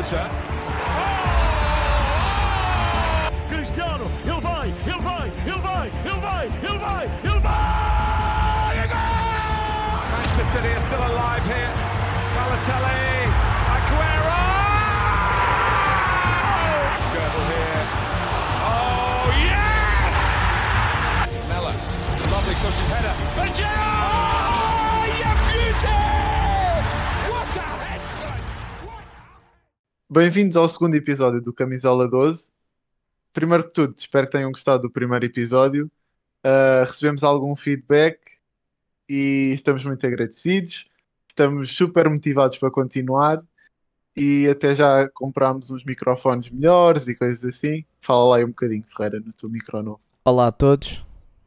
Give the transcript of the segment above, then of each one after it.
Jota. Bem-vindos ao segundo episódio do Camisola 12. Primeiro que tudo, espero que tenham gostado do primeiro episódio. Uh, recebemos algum feedback e estamos muito agradecidos. Estamos super motivados para continuar e até já comprámos uns microfones melhores e coisas assim. Fala lá aí um bocadinho, Ferreira, no teu micro novo. Olá a todos,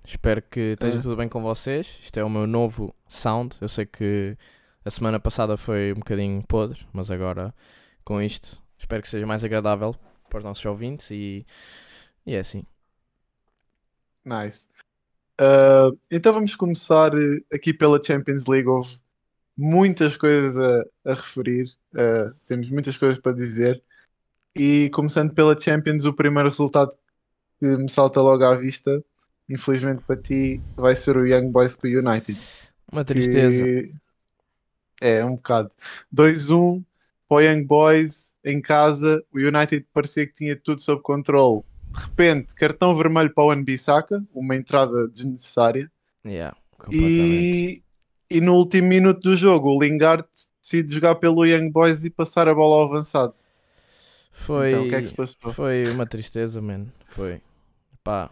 espero que esteja É. tudo bem com vocês. Isto é o meu novo sound. Eu sei que a semana passada foi um bocadinho podre, mas agora com isto espero que seja mais agradável para os nossos ouvintes e, e é assim. Nice. Uh, então vamos começar eh, aqui pela Champions League. Houve muitas coisas a, a referir, uh, temos muitas coisas para dizer. E começando pela Champions, o primeiro resultado que me salta logo à vista, infelizmente para ti, vai ser o Young Boys com o United. Uma tristeza. É um bocado 2-1 para o Young Boys em casa. O United parecia que tinha tudo sob controle. De repente, cartão vermelho para o Anbisaka, uma entrada desnecessária. Yeah. E, e no último minuto do jogo, o Lingard decide jogar pelo Young Boys e passar a bola ao avançado. Foi, Então, o que é que foi uma tristeza, mano. Foi. Pá.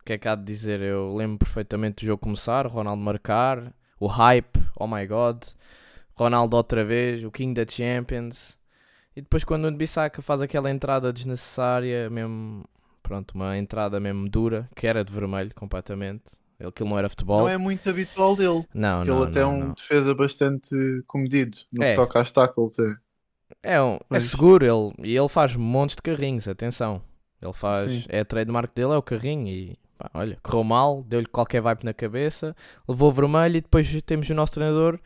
O que é que há de dizer? Eu lembro perfeitamente do jogo começar, Ronaldo marcar, o hype, oh my god. Ronaldo outra vez, o King da Champions. E depois quando o Bissaka faz aquela entrada desnecessária, mesmo, pronto, uma entrada mesmo dura, que era de vermelho completamente. Ele que não era futebol. Não é muito habitual dele. não, que não, ele até é um defesa bastante comedido no É. que toca às tackles. É. É, um, é Mas- seguro, ele, e ele faz montes de carrinhos, atenção. Ele faz, Sim. é a trademark dele, é o carrinho e pá, olha, correu mal, deu-lhe qualquer vibe na cabeça, levou vermelho e depois temos o nosso treinador,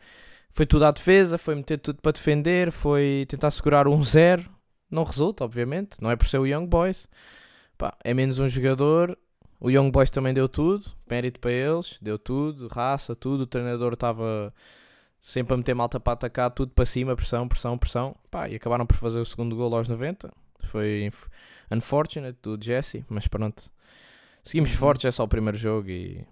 foi tudo à defesa, foi meter tudo para defender, foi tentar segurar um zero, não resulta, obviamente, não é por ser o Young Boys, Pá, é menos um jogador, o Young Boys também deu tudo, mérito para eles, deu tudo, raça, tudo, o treinador estava sempre a meter malta para atacar, tudo para cima, pressão, pressão, pressão. Pá, e acabaram por fazer o segundo gol aos 90. Foi unfortunate do Jesse, mas pronto. Seguimos fortes, é só o primeiro jogo e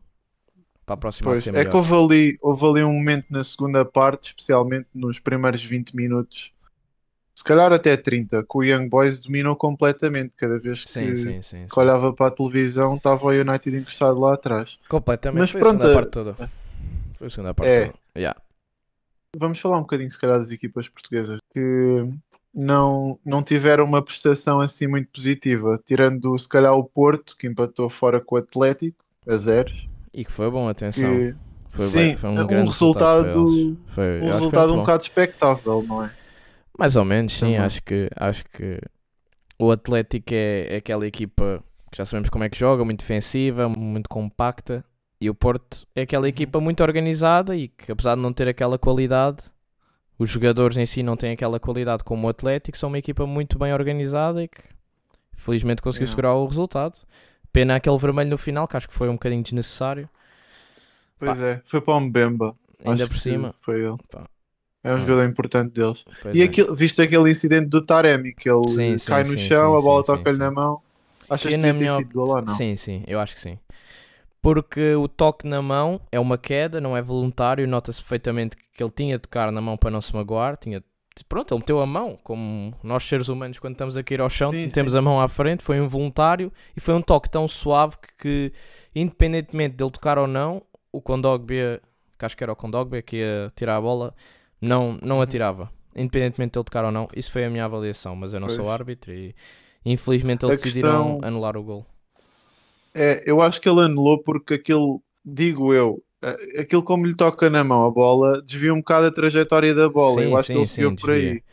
para a próxima Pois, é que houve ali, houve ali um momento na segunda parte, especialmente nos primeiros 20 minutos, se calhar até 30, que o Young Boys dominou completamente. Cada vez que, Sim, sim, sim. que olhava para a televisão, estava o United encostado lá atrás. Completamente. Mas foi pronto, a segunda é- parte toda. Foi a segunda parte É. toda. Yeah. Vamos falar um bocadinho, se calhar, das equipas portuguesas que não, não tiveram uma prestação assim muito positiva, tirando se calhar o Porto, que empatou fora com o Atlético, a zeros. E que foi bom, atenção. Que, Foi, sim, bem, foi um, um grande resultado- eles. Foi, um resultado um bocado expectável, não é? Mais ou menos, sim. Também. Acho que, acho que o Atlético é, é aquela equipa que já sabemos como é que joga, muito defensiva, muito compacta. E o Porto é Uhum. aquela equipa muito organizada e que, apesar de não ter aquela qualidade, os jogadores em si não têm aquela qualidade como o Atlético, são uma equipa muito bem organizada e que felizmente conseguiu Yeah. segurar o resultado. Pena aquele vermelho no final, que acho que foi um bocadinho desnecessário. Pois é, foi para o Mbemba. Ainda Acho por cima. Foi ele. Pá. É um jogador importante deles. Pois E é. aquilo, viste aquele incidente do Taremi, que ele Sim, sim, cai no sim, chão, sim, a bola toca-lhe na mão. Achas Que que minha sido gol ou não? Sim, sim, eu acho que sim. Porque o toque na mão é uma queda, não é voluntário. Nota-se perfeitamente que ele tinha de tocar na mão para não se magoar. Tinha... Pronto, ele meteu a mão, como nós seres humanos, quando estamos a cair ao chão, Sim, metemos sim. a mão à frente. Foi involuntário e foi um toque tão suave que, que, independentemente dele tocar ou não, o Kondogbia, que acho que era o Kondogbia que ia tirar a bola, não, não Uhum. atirava. Independentemente dele tocar ou não, isso foi a minha avaliação. Mas eu não sou Pois. árbitro e infelizmente A eles decidiram questão- anular o gol. É, eu acho que ele anulou porque aquilo, digo eu, aquilo como lhe toca na mão a bola, desvia um bocado a trajetória da bola. Sim, eu acho sim, que ele sim, seguiu por aí.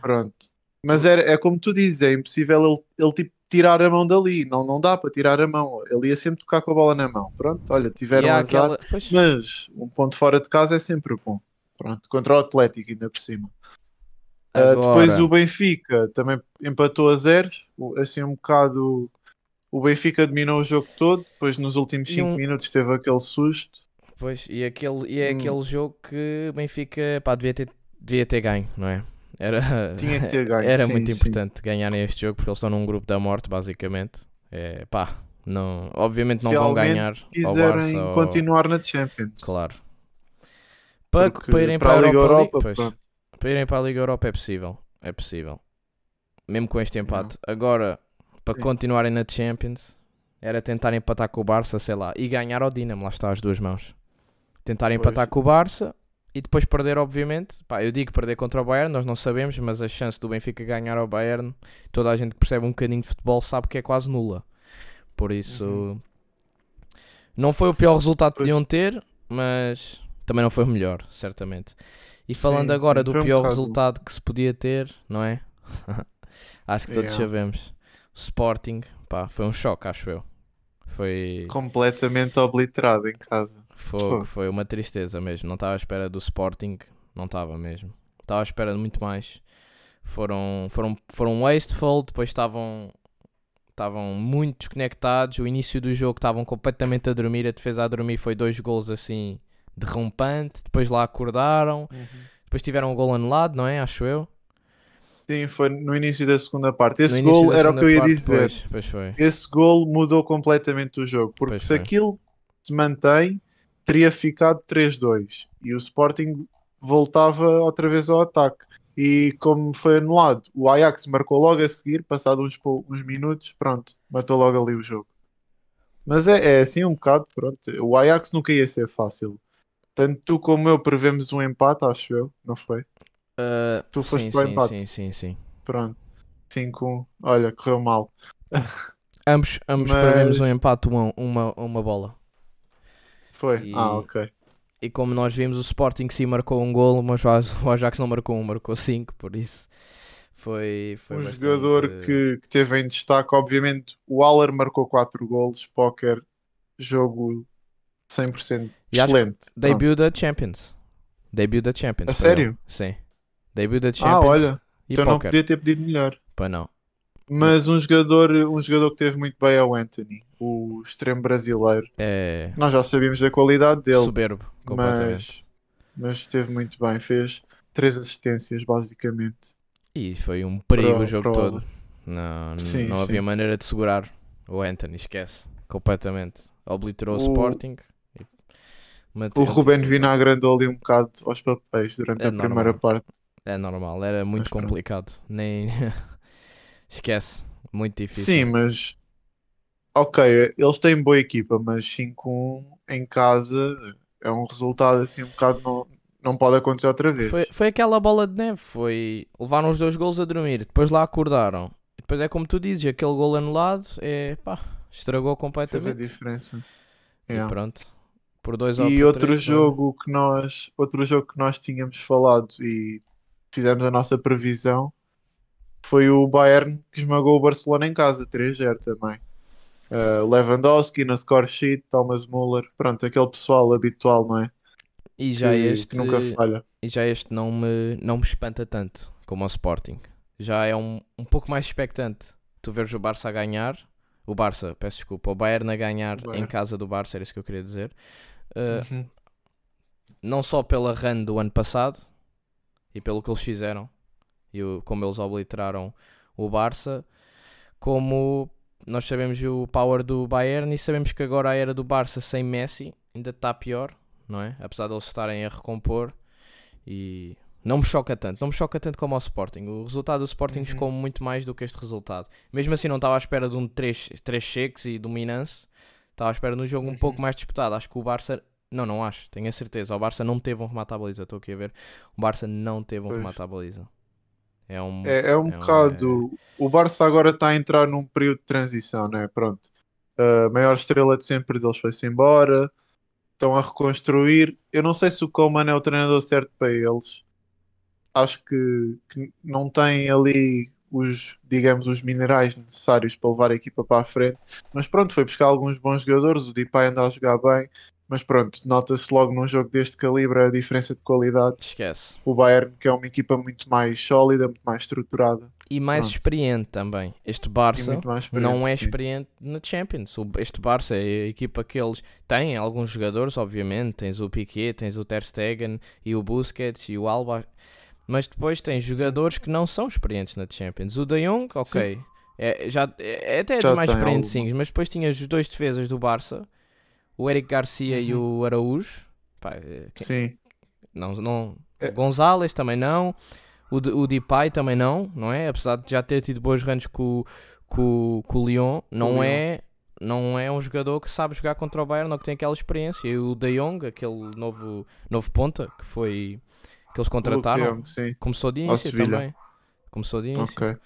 Pronto. Mas era, é como tu dizes, é impossível ele, ele tipo tirar a mão dali. Não, não dá para tirar a mão. Ele ia sempre tocar com a bola na mão. Pronto, olha, tiveram azar. aquela- pois, Mas um ponto fora de casa é sempre bom. Pronto, contra o Atlético ainda por cima. Uh, depois o Benfica também empatou a zeros, o- assim um bocado. O Benfica dominou o jogo todo, depois nos últimos E 5 um- minutos teve aquele susto. Pois, e, aquele, e é Hum. aquele jogo que Benfica pá, devia, ter, devia ter ganho, não é? Era, Tinha que ter ganho. era sim, muito sim. importante ganharem este jogo porque eles estão num grupo da morte, basicamente. É, pá, não, obviamente não vão ganhar se ao quiserem Barça. ou- continuar na Champions. Claro. Para, para irem para, a Liga Europa, Europa, pois, para irem para a Liga Europa é possível. É possível. Mesmo com este empate. Agora, para Sim. continuarem na Champions, era tentar empatar com o Barça, sei lá, e ganhar ao Dinamo. Lá está as duas mãos. Tentar Pois. empatar com o Barça e depois perder, obviamente. Pá, eu digo perder contra o Bayern, nós não sabemos, mas a chance do Benfica ganhar ao Bayern, toda a gente que percebe um bocadinho de futebol sabe que é quase nula. Por isso, Uhum. não foi o pior resultado que podiam ter, mas também não foi o melhor, certamente. E Sim, falando agora sim, do um pior resultado que se podia ter, não é? acho que todos Yeah. sabemos. Sporting, pá, foi um choque, acho eu. Foi, Completamente obliterado em casa. Pô. foi uma tristeza mesmo. Não estava à espera do Sporting, não estava mesmo. Estava à espera de muito mais. Foram, foram, foram wasteful, depois estavam estavam muito desconectados. O início do jogo estavam completamente a dormir. A defesa a dormir foi dois gols assim derrompante. Depois lá acordaram. Depois tiveram um gol anulado, não é? Acho eu. Sim, foi no início da segunda parte. Esse gol era o que eu ia parte, dizer. Pois, pois. Esse gol mudou completamente o jogo. Porque Pois se foi. aquilo se mantém, teria ficado 3-2. E o Sporting voltava outra vez ao ataque. E como foi anulado, o Ajax marcou logo a seguir, passado uns, uns minutos, pronto, matou logo ali o jogo. Mas é, é assim um bocado, pronto. O Ajax nunca ia ser fácil. Tanto tu como eu prevemos um empate, acho eu, não foi? Ah, Tu foste sim, para o empate. sim, sim, sim. Pronto. 5-1. Olha, correu mal. Ambos, ambos Mas- prevemos um empate, uma, uma, uma bola. Foi? E- Ah, ok. E como nós vimos, o Sporting sim marcou um golo, mas o Aj- o Ajax não marcou um, marcou cinco, por isso foi, foi um bastante- jogador que, que teve em destaque, obviamente, o Haller marcou 4 golos, póquer, jogo 100% E acho que excelente. Debut da Champions. Debut da Champions. A sério? ele. Sim. Debut da Ah, Champions olha, e então não podia ter pedido melhor. Pá, não. Mas um jogador, um jogador que teve muito bem é o Anthony, o extremo brasileiro. É Nós já sabíamos da qualidade dele, soberbo, mas, mas esteve muito bem. Fez três assistências, basicamente. E foi um perigo Para- o jogo para todo. Não, Sim, não sim. havia maneira de segurar o Anthony, esquece. Completamente. Obliterou o, O- Sporting. O Ruben Vinagre andou ali um bocado aos papéis durante É a primeira normal. parte. É normal, era muito Mas pronto. complicado. Nem. esquece. Muito difícil. Sim, mas ok, eles têm boa equipa, mas 5-1 em casa é um resultado assim um bocado não, não pode acontecer outra vez. Foi, foi aquela bola de neve. Foi. Levaram os dois gols a dormir. Depois lá acordaram. E depois é como tu dizes: aquele gol anulado é. pá, estragou Fez a completamente. diferença. E Yeah. pronto. Por dois E outro três, foi- jogo que nós, outro jogo que nós tínhamos falado e fizemos a nossa previsão foi o Bayern que esmagou o Barcelona em casa, 3-0 também. Uh, Lewandowski na score sheet, Thomas Muller, pronto, aquele pessoal habitual, não é? E já que, este. que nunca falha. E já este não me, não me espanta tanto como o Sporting. Já é um, um pouco mais expectante. Tu veres o Barça a ganhar, o Barça, peço desculpa, o Bayern a ganhar Bayern. em casa do Barça, era isso que eu queria dizer. Uh, Uhum. não só pela run do ano passado e pelo que eles fizeram e o- como eles obliteraram o Barça, como nós sabemos o power do Bayern e sabemos que agora a era do Barça sem Messi ainda está pior, não é? Apesar de eles estarem a recompor e não me choca tanto, não me choca tanto como o Sporting. O resultado do Sporting Uhum. muito mais do que este resultado. Mesmo assim não estava à espera de um 3, três cheques e dominância, estava à espera de um jogo um Uhum. pouco mais disputado. Acho que o Barça não, não acho, tenho a certeza. O Barça não teve um remate à baliza, estou aqui a ver. O Barça não teve um Pois. remate à baliza. É um. É, é um é um- bocado. O Barça agora está a entrar num período de transição, né? Pronto. A maior estrela de sempre deles foi-se embora. Estão a reconstruir. Eu não sei se o Coleman é o treinador certo para eles. Acho que, que não tem ali os, digamos, os minerais necessários para levar a equipa para a frente. Mas pronto, foi buscar alguns bons jogadores. O Depay anda a jogar bem. Mas pronto, nota-se logo num jogo deste calibre a diferença de qualidade. Esquece. O Bayern, que é uma equipa muito mais sólida, muito mais estruturada E mais Pronto. experiente também. Este Barça não é sim. experiente na Champions. Este Barça é a equipa que eles têm alguns jogadores, obviamente. Tens o Piquet, tens o Ter Stegen e o Busquets e o Alba. Mas depois tens jogadores que não são experientes na Champions. O De Jong, ok. É, já, é, é até Já mais experientes, sim. Mas depois tinhas os dois defesas do Barça. O Eric Garcia e Uhum. o Araújo. Pá, é, que- Sim, não, não, É. o Gonzalez também não. O, de, o Depay também não, não é? Apesar de já ter tido bons runs com, o- com, com o Lyon, não Lyon. é, não é um jogador que sabe jogar contra o Bayern ou que tem aquela experiência. E o De Jong, aquele novo, novo ponta que foi que eles o contrataram, começou de início também. Começou de início. Ok.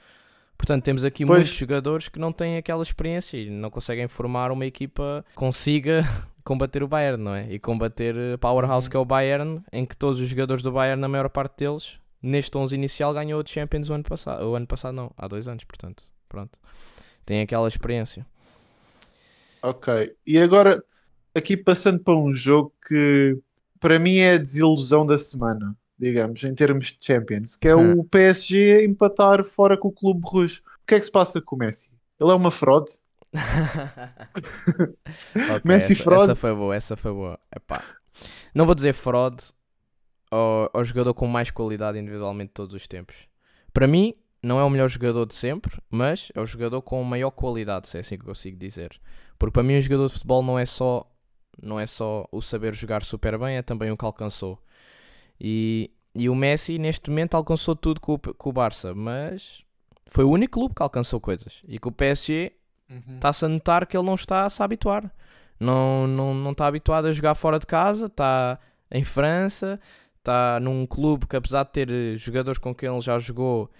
Portanto, temos aqui Pois. muitos jogadores que não têm aquela experiência e não conseguem formar uma equipa que consiga combater o Bayern, não é? E combater a powerhouse Uhum. que é o Bayern, em que todos os jogadores do Bayern, na maior parte deles, neste 11 inicial, ganhou o Champions o ano passado. O ano passado não, há dois anos, portanto. Pronto. Tem aquela experiência. Ok. E agora, aqui passando para um jogo que para mim é a desilusão da semana, digamos, em termos de Champions, que é o PSG empatar fora com o Clube Rouge. O que é que se passa com o Messi? Ele é uma fraude? Ok, Messi essa, fraud. essa foi boa, essa foi boa. Epá. Não vou dizer fraud ao, ao jogador com mais qualidade individualmente de todos os tempos. Para mim, não é o melhor jogador de sempre, mas é o jogador com maior qualidade, se é assim que eu consigo dizer. Porque para mim, um jogador de futebol não é só, não é só o saber jogar super bem, é também o que alcançou. E, e o Messi, neste momento, alcançou tudo com, o- com o Barça, mas foi o único clube que alcançou coisas. E com o PSG, está-se a notar que ele não está a se habituar. Não, não, não está habituado a jogar fora de casa, está em França, está num clube que apesar de ter eh, jogadores com quem ele já jogou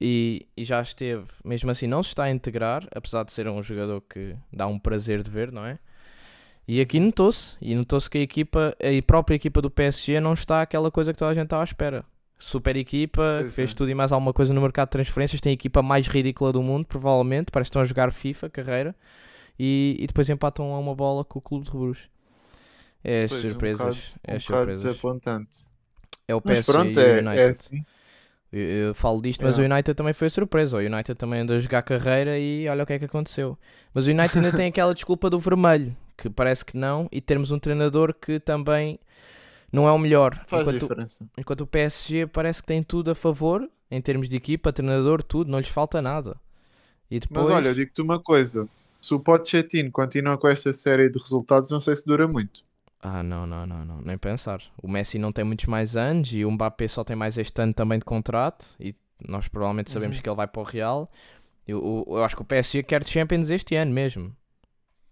e, e já esteve, mesmo assim não se está a integrar, apesar de ser um jogador que dá um prazer de ver, não é? E aqui notou-se, e notou-se que a equipa, a própria equipa do PSG não está aquela coisa que toda a gente estava à espera. Super equipa, Pois fez é. tudo e mais alguma coisa no mercado de transferências, tem a equipa mais ridícula do mundo, provavelmente, parece que estão a jogar FIFA, carreira, e, e depois empatam a uma bola com o clube de Bruges. É as Pois, surpresas, Um bocado, é um surpresas. desapontante. É o Mas PSG pronto, e o é, United. é assim. Eu, eu falo disto, mas É. o United também foi a surpresa. O United também andou a jogar carreira e olha o que é que aconteceu. Mas o United ainda tem aquela desculpa do vermelho, que parece que não, e termos um treinador que também não é o melhor. Faz enquanto, diferença. enquanto o PSG parece que tem tudo a favor, em termos de equipa, treinador, tudo, não lhes falta nada. E depois. Mas olha, eu digo-te uma coisa. Se o Pochettino continua com esta série de resultados, não sei se dura muito. Ah, não, não, não, não, nem pensar. O Messi não tem muitos mais anos e o Mbappé só tem mais este ano também de contrato e nós provavelmente sabemos Uhum. que ele vai para o Real. Eu, eu, eu acho que o PSG quer Champions este ano mesmo.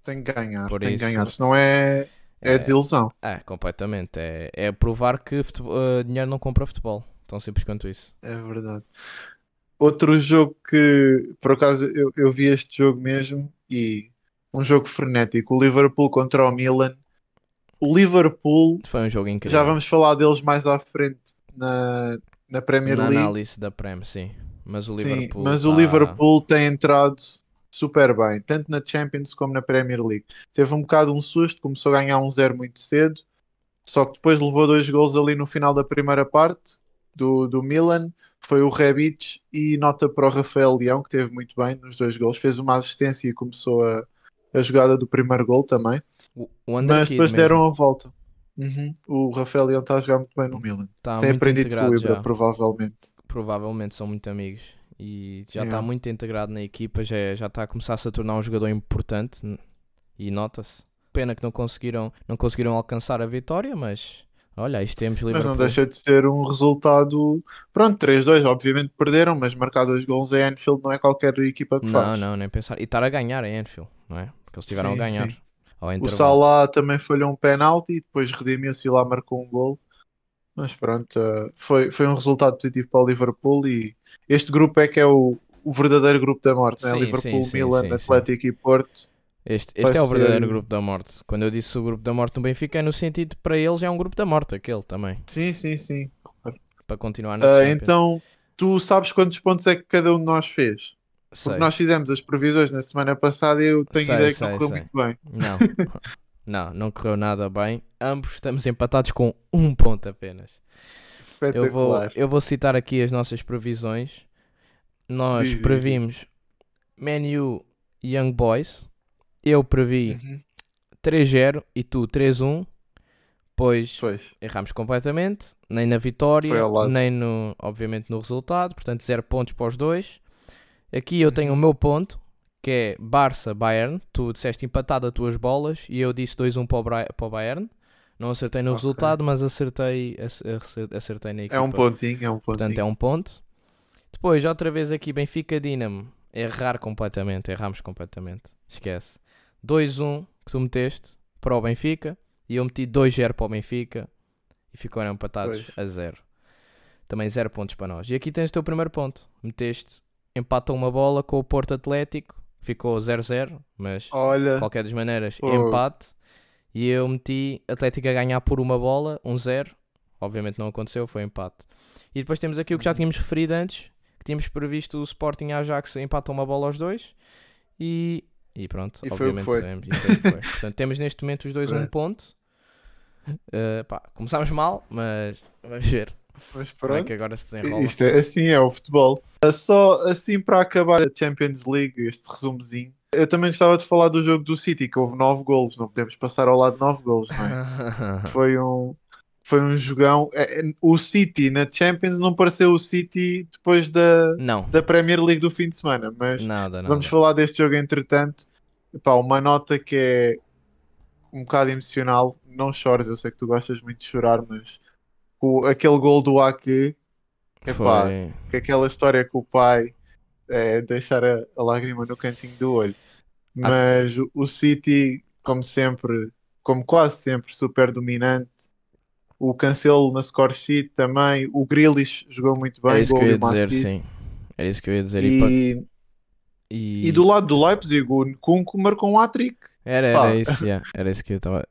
Tem que ganhar, Por tem isso- que ganhar. Senão é, é, É. desilusão. É, completamente. É, é provar que futebol- eh, dinheiro não compra futebol. Tão simples quanto isso. É verdade. Outro jogo que, por acaso, eu, eu vi este jogo mesmo e um jogo frenético. O Liverpool contra o Milan. O Liverpool, Foi um jogo incrível. já vamos falar deles mais à frente na, na Premier Na League. análise da Prem, sim. Mas o Sim, Liverpool. mas o tá- Liverpool tem entrado super bem, tanto na Champions como na Premier League. Teve um bocado um susto, começou a ganhar um zero muito cedo, só que depois levou dois gols ali no final da primeira parte do, do Milan. Foi o Rebic e nota para o Rafael Leão, que teve muito bem nos dois gols. Fez uma assistência e começou a, a jogada do primeiro gol também. Mas depois mesmo. deram a volta. Uhum. O Rafael Leão está a jogar muito bem no Milan. Tá Tem aprendido com o Ibra, já. provavelmente. provavelmente são muito amigos e já está Yeah. muito integrado na equipa, já, já está a começar-se a tornar um jogador importante e nota-se. Pena que não conseguiram, não conseguiram alcançar a vitória, mas olha, aí temos Mas Liverpool. não deixa de ser um resultado. Pronto, 3-2, obviamente perderam, mas marcar dois gols em Anfield não é qualquer equipa que Não, faz. não, nem pensar. E estar a ganhar em Anfield, não é? Porque eles estiveram a ganhar O. Salah também falhou um penalti e depois redimiu-se e lá marcou um gol. Mas pronto, eh, foi, foi um resultado positivo para o Liverpool e este grupo é que é o, o verdadeiro grupo da morte, né? Sim, Liverpool, sim, Milan, sim. Atlético e Porto. Este, este é o verdadeiro ser- grupo da morte. Quando eu disse o grupo da morte no Benfica, é no sentido para eles é um grupo da morte, aquele também. Sim, sim, sim. Para continuar na Champions. então, tu sabes quantos pontos é que cada um de nós fez? Porque Sei. nós fizemos as previsões na semana passada e eu tenho Sei, ideia que sei, não correu muito bem. Não. Não, não correu nada bem. Ambos estamos empatados com um ponto apenas. Eu vou, eu vou citar aqui as nossas previsões. Nós Diz, previmos Man U Young Boys. Eu previ Uhum. 3-0 e tu 3-1. Pois Pois. erramos completamente, nem na vitória, nem no, obviamente no resultado, portanto zero pontos para os dois. Aqui eu tenho o Uhum. meu ponto, que é Barça Bayern. Tu disseste empatado as tuas bolas e eu disse 2-1 para para o Bayern. Não acertei no Ok. resultado, mas acertei, ac- acer- acertei na equipa. É um pontinho, é um pontinho. Portanto, é um ponto. Depois, outra vez aqui, Benfica Dinamo. Errar completamente, erramos completamente. Esquece. 2-1 que tu meteste para o Benfica e eu meti 2-0 para o Benfica e ficaram empatados Pois. a 0. Também 0 pontos para nós. E aqui tens o teu primeiro ponto. Meteste empata uma bola com o Porto Atlético, ficou 0-0, mas de Olha, qualquer das maneiras, Fogo. empate. E eu meti Atlético a ganhar por uma bola, 1-0. Obviamente não aconteceu, foi empate. E depois temos aqui o que já Uhum. tínhamos referido antes, que tínhamos previsto o Sporting Ajax empatam uma bola aos dois. E, e pronto, E foi obviamente foi. sabemos, e foi foi. Portanto, temos neste momento os dois um ponto. Uh, pá, começámos mal, mas vamos ver mas como é pronto. que agora se desenrola. Isto é, assim é o futebol. Ah, Só assim para acabar a Champions League, este resumozinho. Eu também gostava de falar do jogo do City, que houve 9 golos. Não podemos passar ao lado de 9 golos, não é? Foi um, foi um jogão. É, é, O City na Champions não pareceu o City depois da, não, da Premier League do fim de semana, mas nada, nada. vamos falar deste jogo entretanto. Epá, uma nota que é um bocado emocional. Não chores, eu sei que tu gostas muito de chorar, mas o, aquele gol do Ake, epá, que aquela história com o pai é deixar a, a lágrima no cantinho do olho. Ah. Mas o- o City, como sempre, como quase sempre, super dominante. O Cancelo na score sheet também. O Grealish jogou muito bem. Era isso que gol eu ia dizer, assist. sim. Era isso que eu ia dizer. E, E, e- e do lado do Leipzig, o Nkunku marcou um hat-trick. Era, Pá. era isso, yeah, era isso que eu estava.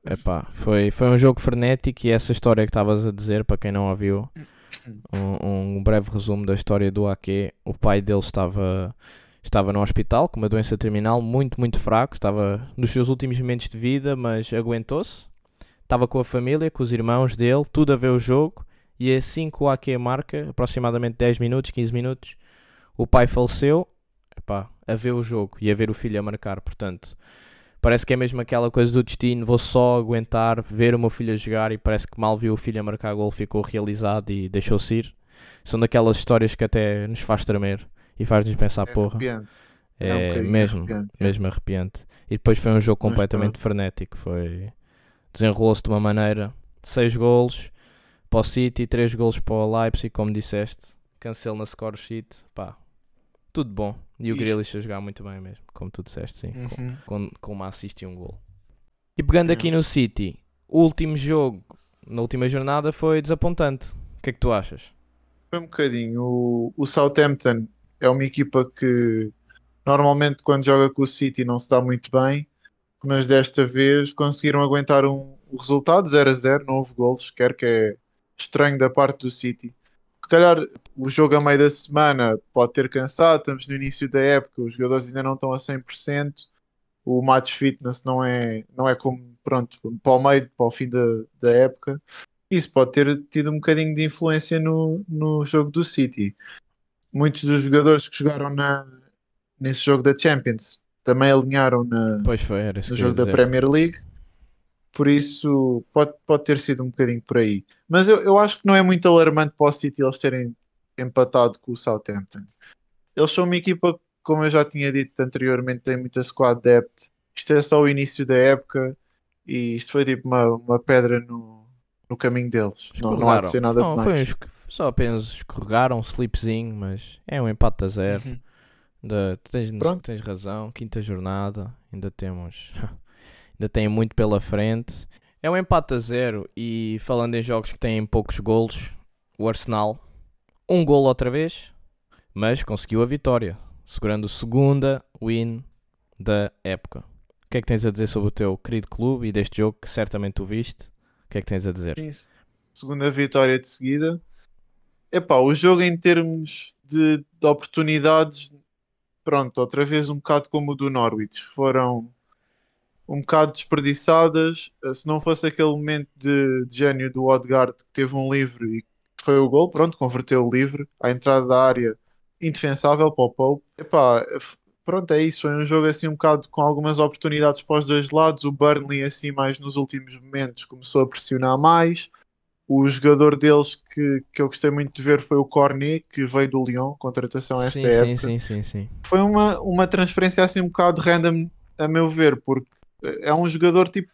Foi, foi um jogo frenético e essa história que estavas a dizer, para quem não ouviu, um, um breve resumo da história do Ake. O pai dele estava, estava no hospital com uma doença terminal, muito, muito fraco, estava nos seus últimos momentos de vida, mas aguentou-se. Estava com a família, com os irmãos dele, tudo a ver o jogo. E assim que o Ake marca, aproximadamente 10 minutos, 15 minutos, o pai faleceu. Epá, a ver o jogo e a ver o filho a marcar, portanto. Parece que é mesmo aquela coisa do destino, vou só aguentar ver o meu filho a jogar e parece que mal viu o filho a marcar gol, ficou realizado e deixou-se ir. São daquelas histórias que até nos faz tremer e faz-nos pensar, É porra, arrepiante. É um é bocadinho mesmo, arrepiante, é. mesmo arrepiante. E depois foi um jogo Mas completamente frenético, foi desenrolou-se de uma maneira, seis golos para o City, três golos para o Leipzig, como disseste, cancel na score sheet, pá, tudo bom. E o Isto- Grealish a jogar muito bem mesmo, como tu disseste, sim, com- Uhum. com, com uma assist e um gol. E pegando aqui no City, o último jogo na última jornada foi desapontante. O que é que tu achas? Foi um bocadinho. O, o Southampton é uma equipa que normalmente quando joga com o City não se dá muito bem, mas desta vez conseguiram aguentar um, o resultado 0 a 0, não houve golos, quer que é estranho da parte do City. Se calhar o jogo a meio da semana pode ter cansado, estamos no início da época, os jogadores ainda não estão a 100%, o match fitness não é, não é como pronto, para o meio, para o fim da, da época. Isso pode ter tido um bocadinho de influência no, no jogo do City. Muitos dos jogadores que jogaram na, nesse jogo da Champions também alinharam na, foi, no jogo da. Premier League. Por isso pode, pode ter sido um bocadinho por aí. Mas eu, eu acho que não é muito alarmante para o City eles terem empatado com o Southampton. Eles são uma equipa, como eu já tinha dito anteriormente, tem muita squad depth. Isto é só o início da época e isto foi tipo uma, uma pedra no, no caminho deles. Não, não há de ser nada Não, foi um demais. esco- só apenas escorregaram um slipzinho, mas é um empate a zero. Uhum. Da- tens, tens razão, quinta jornada, ainda temos. ainda tem muito pela frente. É um empate a zero e falando em jogos que têm poucos golos, o Arsenal, um golo outra vez, mas conseguiu a vitória, segurando o segunda win da época. O que é que tens a dizer sobre o teu querido clube e deste jogo que certamente tu viste? O que é que tens a dizer? Isso. Segunda vitória de seguida. Epá, o jogo em termos de, de oportunidades, pronto, outra vez um bocado como o do Norwich. Foram um bocado desperdiçadas. Uh, se não fosse aquele momento de, de gênio do Odegaard que teve um livre e foi o gol, pronto, converteu o livre à entrada da área indefensável para o Pope. Epá, pronto, é isso. Foi um jogo assim um bocado com algumas oportunidades para os dois lados. O Burnley, assim, mais nos últimos momentos, começou a pressionar mais. O jogador deles que, que eu gostei muito de ver foi o Cornet, que veio do Lyon, contratação esta sim, época. sim, sim, sim, sim. Foi uma, uma transferência assim um bocado random, a meu ver, porque é um jogador tipo,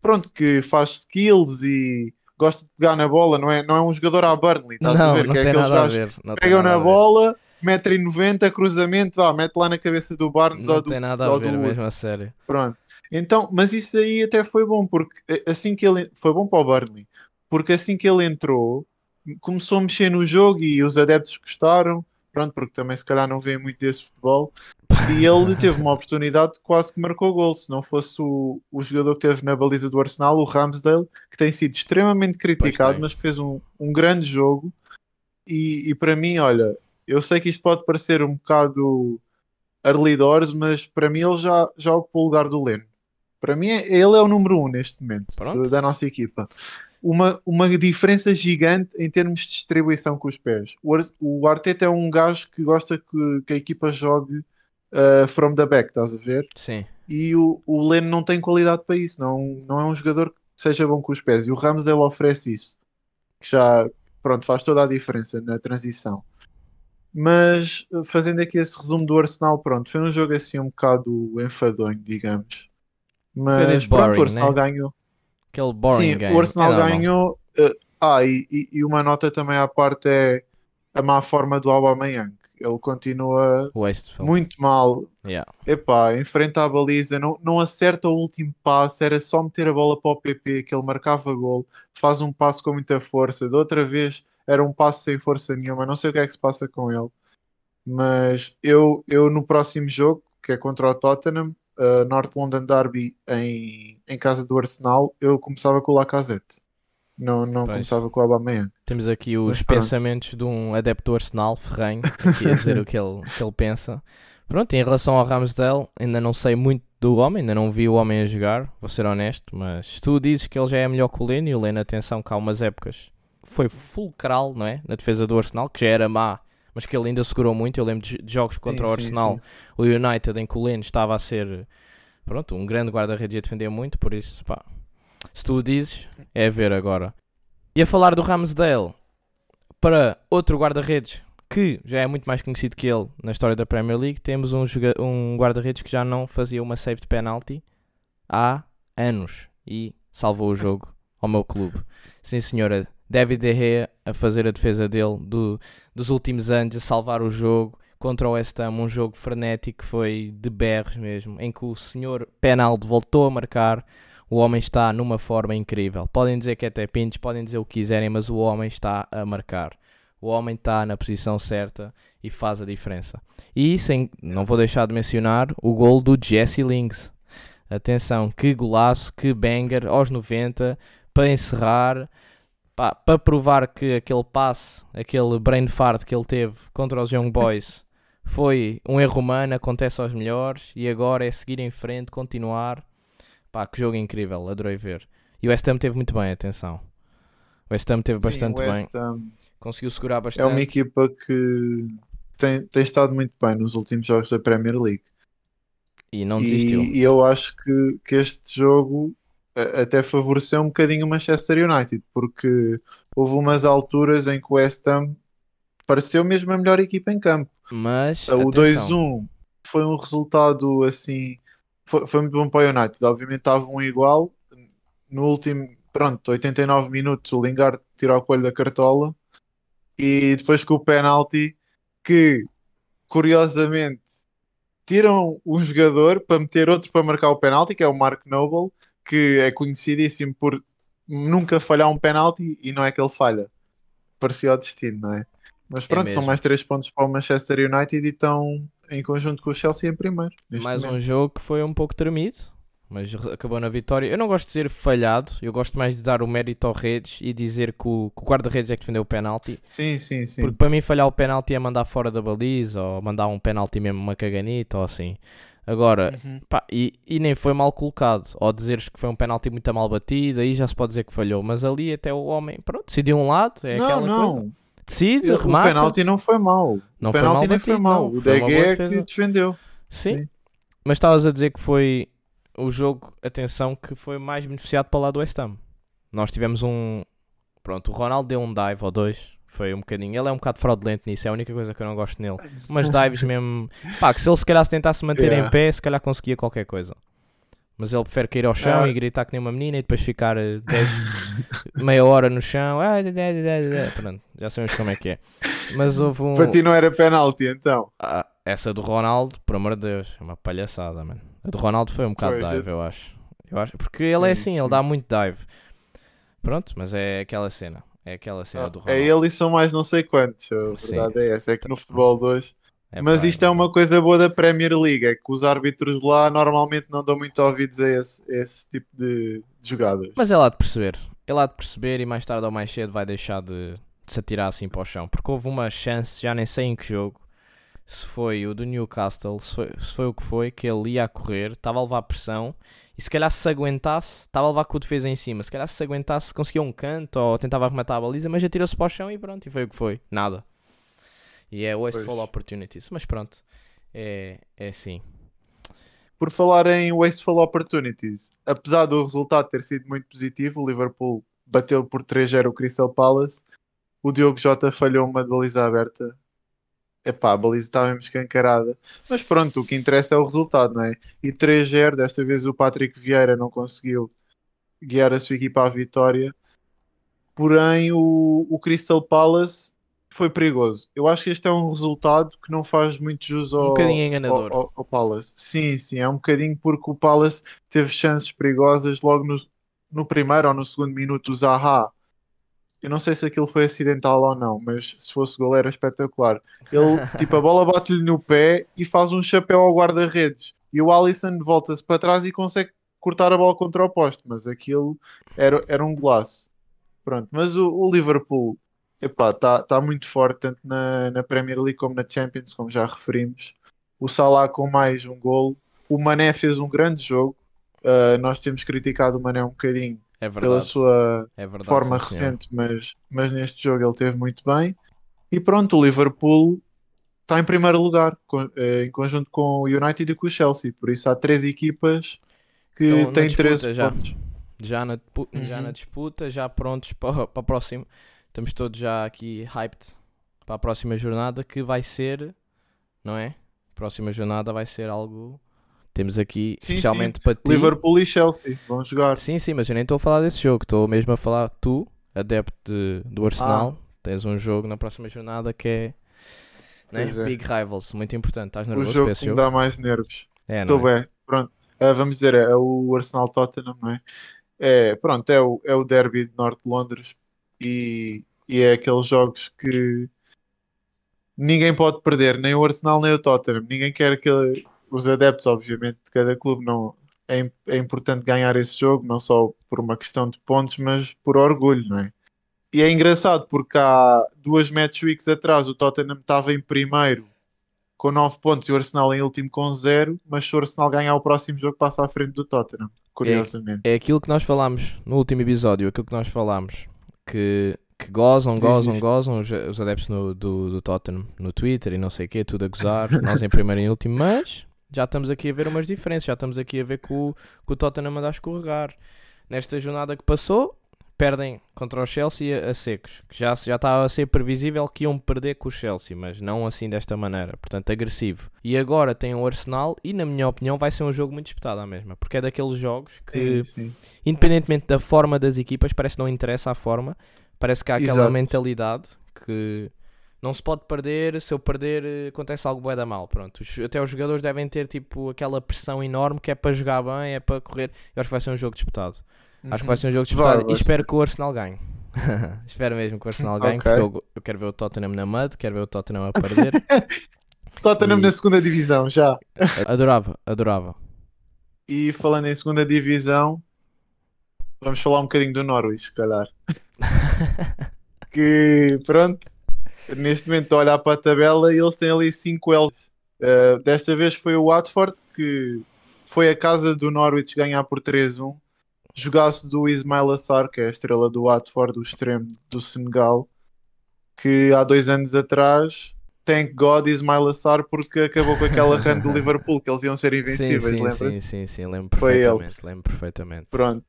pronto, que faz skills e gosta de pegar na bola, não é, não é um jogador à Burnley, estás não, a ver? não que é aqueles gajos. Não que pegam na bola, 1,90m, cruzamento, vá, mete lá na cabeça do Barnes Não ou do, tem nada a ver, mesmo outro. a sério. Pronto. Então, mas isso aí até foi bom, porque assim que ele foi bom para o Burnley, porque assim que ele entrou, começou a mexer no jogo e os adeptos gostaram, pronto, porque também se calhar não vêem muito desse futebol. E ele teve uma oportunidade, quase que marcou gol. Se não fosse o, o jogador que teve na baliza do Arsenal, o Ramsdale, que tem sido extremamente criticado, mas que fez um, um grande jogo. E, e para mim, olha, eu sei que isto pode parecer um bocado early doors, mas para mim ele já, já ocupou o lugar do Leno. Para mim, é- ele é o número um neste momento Pronto. da nossa equipa. Uma, uma diferença gigante em termos de distribuição com os pés. O, o Arteta é um gajo que gosta que, que a equipa jogue uh, from the back, estás a ver? Sim. E o, o Leno não tem qualidade para isso, não, não é um jogador que seja bom com os pés. E o Ramos ele oferece isso, que já pronto, faz toda a diferença na transição. Mas uh, fazendo aqui esse resumo do Arsenal, pronto, foi um jogo assim um bocado enfadonho, digamos. Mas bocadinho pronto, boring, o Arsenal né? ganhou. Aquele boring Sim, game. o Arsenal normal. ganhou. uh, ah, e, e- e uma nota também à parte é a má forma do Aubameyang. Ele continua Wasteful. muito mal. Yeah. Epá, enfrenta a baliza, não, não acerta o último passo, era só meter a bola para o PP, que ele marcava gol, faz um passo com muita força, de outra vez era um passo sem força nenhuma, não sei o que é que se passa com ele. Mas eu, eu no próximo jogo, que é contra o Tottenham, uh, North London Derby em, em casa do Arsenal, eu começava com o Lacazette. Não, não Pois. começava com o Aubameyang. Temos aqui os Mas pronto. pensamentos de um adepto do Arsenal, ferrenho, aqui a dizer o que ele, que ele pensa. Pronto, em relação ao Ramsdale, ainda não sei muito do homem, ainda não vi o homem a jogar, vou ser honesto, mas se tu dizes que ele já é melhor que o Leno, e o Leno, atenção, que há umas épocas foi fulcral, não é? Na defesa do Arsenal, que já era má, mas que ele ainda segurou muito. Eu lembro de, jogos contra Sim, o sim, Arsenal, sim. o United, em que o Leno estava a ser, pronto, um grande guarda-redes e a defender muito, por isso, pá, se tu o dizes, é a ver agora. E a falar do Ramsdale, para outro guarda-redes que já é muito mais conhecido que ele na história da Premier League, temos um, um guarda-redes que já não fazia uma save de penalty há anos e salvou o jogo ao meu clube. Sim, senhora, David De Gea a fazer a defesa dele do- dos últimos anos, a salvar o jogo contra o West Ham, um jogo frenético que foi de berros mesmo, em que o senhor Penaldo voltou a marcar. O homem está numa forma incrível. Podem dizer que é até pintos, podem dizer o que quiserem, mas o homem está a marcar. O homem está na posição certa e faz a diferença. E sem, não vou deixar de mencionar o gol do Jesse Lings. Atenção, que golaço, que banger aos 90 para encerrar, para provar que aquele passe, aquele brain fart que ele teve contra os Young Boys foi um erro humano, acontece aos melhores e agora é seguir em frente, continuar. Pá, que jogo incrível, adorei ver. E o West Ham teve muito bem, atenção. O West Ham teve Sim, bastante bem, Ham conseguiu segurar É bastante. uma equipa que tem, tem estado muito bem nos últimos jogos da Premier League. E não desistiu. E, e eu acho que, que este jogo até favoreceu um bocadinho o Manchester United, porque houve umas alturas em que o West Ham pareceu mesmo a melhor equipa em campo. Mas O atenção, 2-1 foi um resultado assim. Foi, foi muito bom para o United. Obviamente estava um igual. No último, pronto, 89 minutos, o Lingard tirou o coelho da cartola. E depois com o penalti, que curiosamente tiram um jogador para meter outro para marcar o penalti, que é o Mark Noble, que é conhecidíssimo por nunca falhar um penalti e não é que ele falha. Parecia o destino, não é? Mas pronto, são mesmo. mais três pontos para o Manchester United e estão em conjunto com o Chelsea em primeiro. mais um momento. jogo que foi um pouco tremido, mas acabou na vitória. Eu não gosto de dizer falhado, eu gosto mais de dar o mérito ao Redes e dizer que o, que o guarda-redes é que defendeu o penalti. Sim, sim, sim. Porque para mim falhar o penalti é mandar fora da baliza ou mandar um penalti mesmo uma caganita ou assim. Agora, Uhum. pá, e, e nem foi mal colocado. Ou dizeres que foi um penalti muito mal batido, aí já se pode dizer que falhou. Mas ali até o homem, pronto, decidiu um lado, é não, aquela coisa. Decide, O remata. penalti não foi mau. Não o foi penalti mal nem foi mau. O Foi boa é que defendeu. Sim. Sim. Mas estavas a dizer que foi o jogo, atenção, que foi mais beneficiado para o lado do West Ham. Nós tivemos um. Pronto, o Ronaldo deu um dive ou dois. Foi um bocadinho. Ele é um bocado fraudulento nisso, é a única coisa que eu não gosto nele. Umas dives mesmo. Pá, que se ele se calhar se tentasse manter Yeah. em pé, se calhar conseguia qualquer coisa. Mas ele prefere cair ao chão Ah. e gritar que nem uma menina e depois ficar eh, 10, meia hora no chão. Ah. Pronto, já sabemos como é que é. Mas houve um. Para ti não era penalti, então. Ah, essa do Ronaldo, por amor de Deus, é uma palhaçada, mano. A do Ronaldo foi um bocado Pois, dive, eu acho. eu acho. Porque ele é Sim, assim, ele sim. dá muito dive. Pronto, mas é aquela cena. É aquela cena do É Ronaldo. ele e são mais não sei quantos. A Sim. verdade é essa. É que no futebol 2. É Mas isto é uma coisa boa da Premier League. É que os árbitros lá normalmente não dão muito ouvidos a esse, a esse tipo de, de jogadas. Mas é lá de perceber. É lá de perceber e mais tarde ou mais cedo vai deixar de, de se atirar assim para o chão. Porque houve uma chance, já nem sei em que jogo, se foi o do Newcastle, se foi, se foi o que foi, que ele ia a correr, estava a levar pressão e se calhar se aguentasse, estava a levar com o defesa em cima, se calhar se aguentasse conseguia um canto ou tentava arrematar a baliza, mas atirou-se para o chão e pronto, e foi o que foi. Nada. E é wasteful Pois. opportunities. Mas pronto, é, é assim. Por falar em wasteful opportunities, apesar do resultado ter sido muito positivo, o Liverpool bateu por 3-0 o Crystal Palace. O Diogo Jota falhou uma de baliza aberta. Epá, a baliza estava mesmo escancarada. Mas pronto, o que interessa é o resultado, não é? E 3-0, desta vez o Patrick Vieira não conseguiu guiar a sua equipa à vitória. Porém, o, o Crystal Palace foi perigoso. Eu acho que este é um resultado que não faz muito jus ao, Um bocadinho enganador. ao, ao- ao Palace. Sim, sim, é um bocadinho porque o Palace teve chances perigosas logo no, no primeiro ou no segundo minuto. O Zaha, eu não sei se aquilo foi acidental ou não, mas se fosse gol era espetacular. Ele, tipo, a bola bate-lhe no pé e faz um chapéu ao guarda-redes. E o Alisson volta-se para trás e consegue cortar a bola contra o poste, mas aquilo era, era um golaço. Pronto, mas o, o Liverpool está tá muito forte, tanto na, na Premier League como na Champions, como já referimos. O Salah com mais um golo. O Mané fez um grande jogo. Uh, nós temos criticado o Mané um bocadinho É pela sua É verdade forma sim, recente, mas, mas neste jogo ele teve muito bem. E pronto, o Liverpool está em primeiro lugar, com- eh, em conjunto com o United e com o Chelsea. Por isso há três equipas que Estão na têm disputa 13 já. pontos. já na, já Uhum. na disputa, já prontos para, para a próxima. Estamos todos já aqui hyped para a próxima jornada que vai ser, não é? Próxima jornada vai ser algo. Temos aqui, Sim, especialmente para ti. Liverpool e Chelsea vão jogar. Sim, sim, mas eu nem estou a falar desse jogo. Estou mesmo a falar, tu, adepto de- do Arsenal, Ah. tens um jogo na próxima jornada que é, né? É. Big Rivals, muito importante. Estás O nervoso jogo para que me jogo? dá mais nervos. É, Estou não é? bem, pronto. Ah, vamos dizer, é o Arsenal Tottenham, não é? É, pronto, é o, é o derby de Norte de Londres e, e é aqueles jogos que ninguém pode perder, nem o Arsenal nem o Tottenham. Ninguém quer que os adeptos, obviamente, de cada clube não. É, é importante ganhar esse jogo, não só por uma questão de pontos, mas por orgulho, não é? E é engraçado porque há duas match weeks atrás o Tottenham estava em primeiro com 9 pontos e o Arsenal em último com 0, mas se o Arsenal ganhar o próximo jogo passa à frente do Tottenham, curiosamente. É aquilo que nós falámos no último episódio, aquilo que nós falámos, que, que gozam, gozam, gozam. Os, os adeptos no- do, do Tottenham no Twitter e não sei o quê, tudo a gozar, nós em primeiro e em último, mas já estamos aqui a ver umas diferenças, já estamos aqui a ver que o, que o Tottenham anda a escorregar. Nesta jornada que passou, perdem contra o Chelsea a, secos, que já, já estava a ser previsível que iam perder com o Chelsea, mas não assim desta maneira, portanto agressivo. E agora tem o Arsenal e na minha opinião vai ser um jogo muito disputado à mesma, porque é daqueles jogos que Sim, sim. independentemente da forma das equipas, parece que não interessa a forma, parece que há aquela Exato. mentalidade que não se pode perder, se eu perder eh, acontece algo bué da mal, pronto. Os- até os jogadores devem ter tipo aquela pressão enorme que é para jogar bem, é para correr. Eu acho que vai ser um jogo disputado. Acho que vai ser um jogo Uhum. Vai, disputado vai e espero que o Arsenal ganhe. espero mesmo que o Arsenal ganhe, Ok. porque eu, eu quero ver o Tottenham na mud, quero ver o Tottenham a perder. Tottenham E- na segunda divisão já. adorava, adorava. E falando em segunda divisão, vamos falar um bocadinho do Norwich, se calhar. que pronto, neste momento olhar para a tabela e eles têm ali 5 L's. Uh, desta vez foi o Watford que foi a casa do Norwich ganhar por 3-1, jogasse do Ismail Assar, que é a estrela do Watford, do extremo do Senegal, que há dois anos atrás, thank God Ismail Assar, porque acabou com aquela run do Liverpool, que eles iam ser invencíveis, sim, lembras? sim, sim, sim, lembro Foi ele. perfeitamente, lembro perfeitamente. Pronto.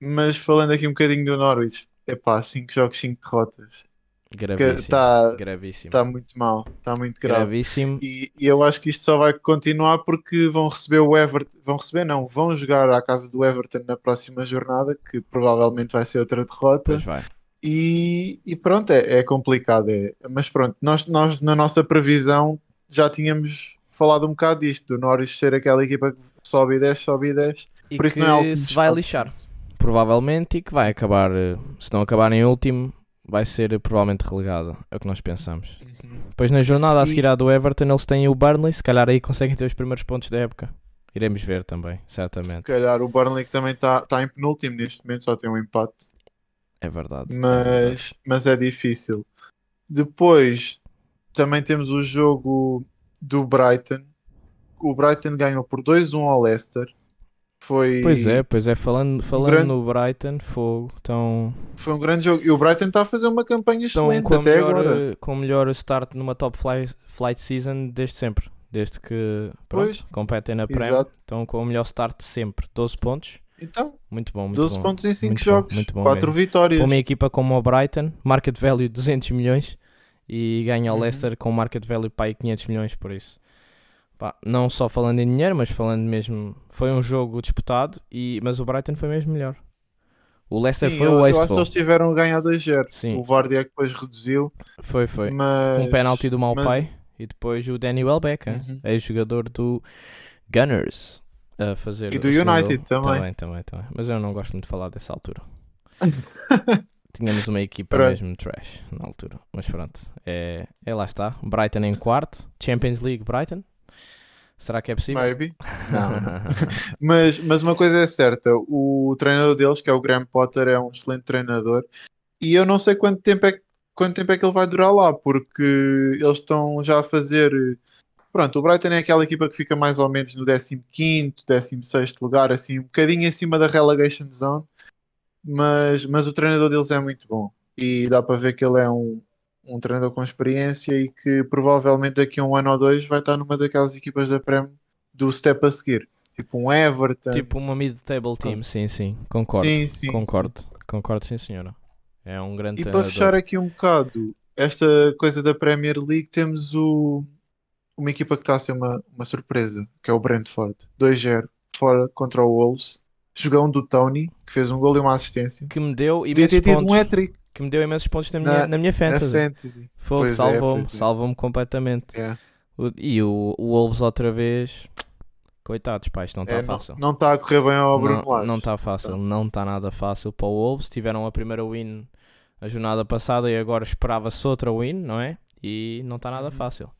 Mas falando aqui um bocadinho do Norwich, epá, 5 jogos, 5 derrotas. Gravíssimo, Está gravíssimo, tá muito mal, está muito grave. gravíssimo. E, e eu acho que isto só vai continuar porque vão receber o Everton, vão receber não, vão jogar à casa do Everton na próxima jornada, que provavelmente vai ser outra derrota. Pois vai. E, e pronto, é, é complicado. É. Mas pronto, nós, nós na nossa previsão já tínhamos falado um bocado disto, do Norwich ser aquela equipa que sobe e desce, sobe e desce. E Por isso não é algo se vai lixar, provavelmente, e que vai acabar, eh, se não acabar em último, vai ser provavelmente relegado, é o que nós pensamos. Depois na jornada a seguir à do Everton eles têm o Burnley, se calhar aí conseguem ter os primeiros pontos da época. Iremos ver também, Se certamente. calhar o Burnley que também está tá em penúltimo neste momento, só tem um empate. É verdade. é verdade. mas, mas é difícil. Depois também temos o jogo do Brighton. O Brighton ganhou por 2-1 ao Leicester. Foi, Pois é, pois é, falando, falando grande- no Brighton, fogo, estão, foi um grande jogo. E o Brighton está a fazer uma campanha excelente com, até melhor, agora. eh, com o melhor start numa top fly, flight season desde sempre. Desde que pronto, competem na Premier, estão com o melhor start de sempre. 12 pontos, Então, muito bom, muito 12 bom. pontos em 5 Muito bom, jogos, muito bom 4 mesmo. vitórias. Para uma equipa como o Brighton, market value 200 milhões e ganha o Uhum. Leicester com market value para aí 500 milhões por isso. Pá, não só falando em dinheiro, mas falando mesmo, foi um jogo disputado, e, mas o Brighton foi mesmo melhor. O Leicester Sim, foi o eu acho que wasteful. eles tiveram a ganhar 2-0. Sim. O Vardy é que depois reduziu. Foi, foi. Mas, Um penalti do mas- Malpai e depois o Danny Welbeck, Uhum. ex-jogador do Gunners, a fazer E do United gol. também. também. Também, também. Mas eu não gosto muito de falar dessa altura. Tínhamos uma equipa Pronto. mesmo trash na altura. Mas pronto, é, é lá está. Brighton em quarto. Champions League Brighton. Será que é possível? Maybe. Não. Mas, mas uma coisa é certa, o treinador deles, que é o Graham Potter, é um excelente treinador e eu não sei quanto tempo é, que- quanto tempo é que ele vai durar lá, porque eles estão já a fazer. Pronto, o Brighton é aquela equipa que fica mais ou menos no 15, 16 lugar, assim, um bocadinho acima da relegation zone, mas, mas o treinador deles é muito bom e dá para ver que ele é um, um treinador com experiência e que provavelmente daqui a um ano ou dois vai estar numa daquelas equipas da Prem do step a seguir. Tipo um Everton. tipo uma mid-table team, sim, sim. Concordo. sim, sim, concordo. Concordo, sim, senhora. É um grande E para treinador. fechar aqui um bocado esta coisa da Premier League, temos o, uma equipa que está a ser uma, uma surpresa, que é o Brentford. 2-0 fora contra o Wolves. Jogão do Tony, que fez um gol e uma assistência. Que me deu Podia imensos ter tido um hat-trick que me deu imensos pontos na Na- minha, na minha na fantasy. Fantasy. Fogo, Pois é, salvou-me, é. salvou-me completamente. É. O- e o, o Wolves outra vez, coitados, pá, isto não está É, não fácil. não está a correr bem ao Bruno Não- está fácil, não está nada fácil para o Wolves. Tiveram a primeira win a jornada passada e agora esperava-se outra win, não é? E não está nada Uhum. fácil.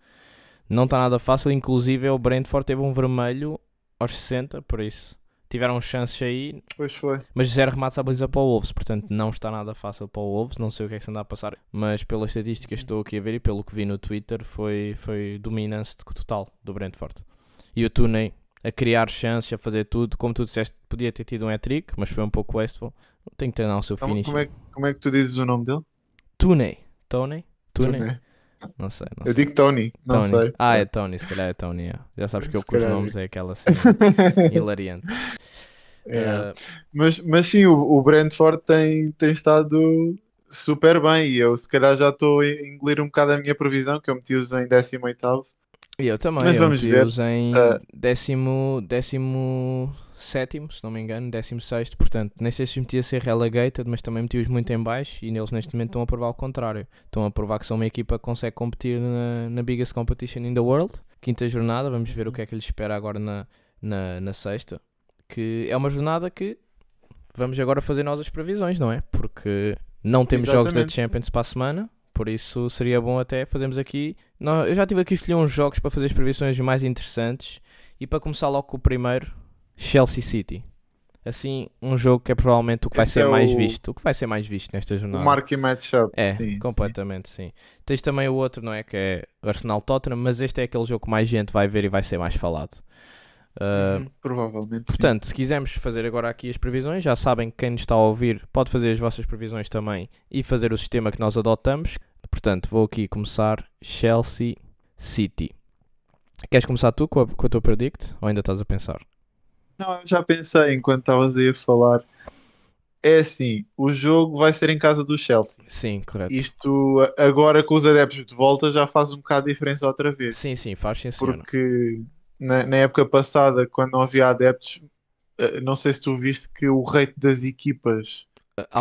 Não está nada fácil, inclusive o Brentford teve um vermelho aos 60, por isso tiveram chances aí, Pois foi. mas zero remates à baliza para o Wolves, portanto não está nada fácil para o Wolves, não sei o que é que se anda a passar, mas pelas estatísticas que estou aqui a ver e pelo que vi no Twitter foi, foi dominância total do Brentford. E o Tooney a criar chances, a fazer tudo, como tu disseste, podia ter tido um hat-trick, mas foi um pouco wasteful. Tem que treinar o seu Como, finish. como, é, que- como é que tu dizes o nome dele? Tooney. Tony? Tooney? Não sei, não Eu sei. digo Tony, não Tony. sei. Ah, é Tony, se calhar é Tony. é. Já sabes que eu Se com os calhar é. nomes é aquela cena hilariante. É. Eh, Mas, mas sim, o, o Brentford tem, tem estado super bem e eu se calhar já estou a engolir um bocado a minha previsão, que eu meti-os em 18º. E eu também, Mas eu vamos meti-os em Ah. décimo, décimo sétimo, se não me engano, décimo sexto, portanto, nem sei se os meti a ser relegated, mas também meti-os muito em baixo e neles neste momento estão a provar o contrário. Estão a provar que são uma equipa que consegue competir na, na biggest competition in the world. Quinta jornada, vamos ver o que é que lhes espera agora na, na, na sexta. Que é uma jornada que vamos agora fazer nós as previsões, não é? Porque não temos jogos da Exatamente. Champions para a semana, por isso seria bom até fazermos aqui. Eu já tive aqui escolher uns jogos para fazer as previsões mais interessantes e para começar logo com o primeiro, Chelsea City. Assim, um jogo que é provavelmente o que vai Esse ser é mais o- visto, o que vai ser mais visto nesta O jornada. Mark e Matchup. É, sim, sim. completamente, sim. Tens também o outro, não é? Que é Arsenal Tottenham, mas este é aquele jogo que mais gente vai ver e vai ser mais falado. Uh, provavelmente. sim. Portanto, se quisermos fazer agora aqui as previsões, já sabem que quem nos está a ouvir pode fazer as vossas previsões também e fazer o sistema que nós adotamos. Portanto, vou aqui começar Chelsea City. Queres começar tu com a, com a tua predict ou ainda estás a pensar? Não, eu já pensei enquanto estavas aí a falar. É assim, o jogo vai ser em casa do Chelsea. Sim, correto. Isto agora com os adeptos de volta já faz um bocado de diferença outra vez. Sim, sim, faz sim, senhora. Porque na, na época passada, quando não havia adeptos, eh, não sei se tu viste que o rate das equipas